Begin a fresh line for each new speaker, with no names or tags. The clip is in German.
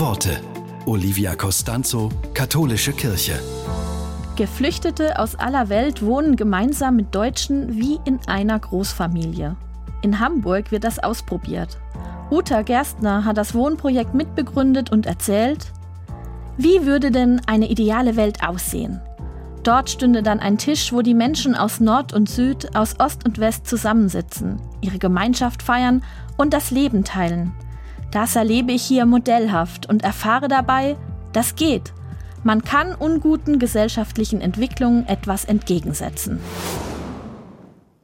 Worte. Olivia Costanzo, Katholische Kirche.
Geflüchtete aus aller Welt wohnen gemeinsam mit Deutschen wie in einer Großfamilie. In Hamburg wird das ausprobiert. Uta Gerstner hat das Wohnprojekt mitbegründet und erzählt, wie würde denn eine ideale Welt aussehen? Dort stünde dann ein Tisch, wo die Menschen aus Nord und Süd, aus Ost und West zusammensitzen, ihre Gemeinschaft feiern und das Leben teilen. Das erlebe ich hier modellhaft und erfahre dabei, das geht. Man kann unguten gesellschaftlichen Entwicklungen etwas entgegensetzen.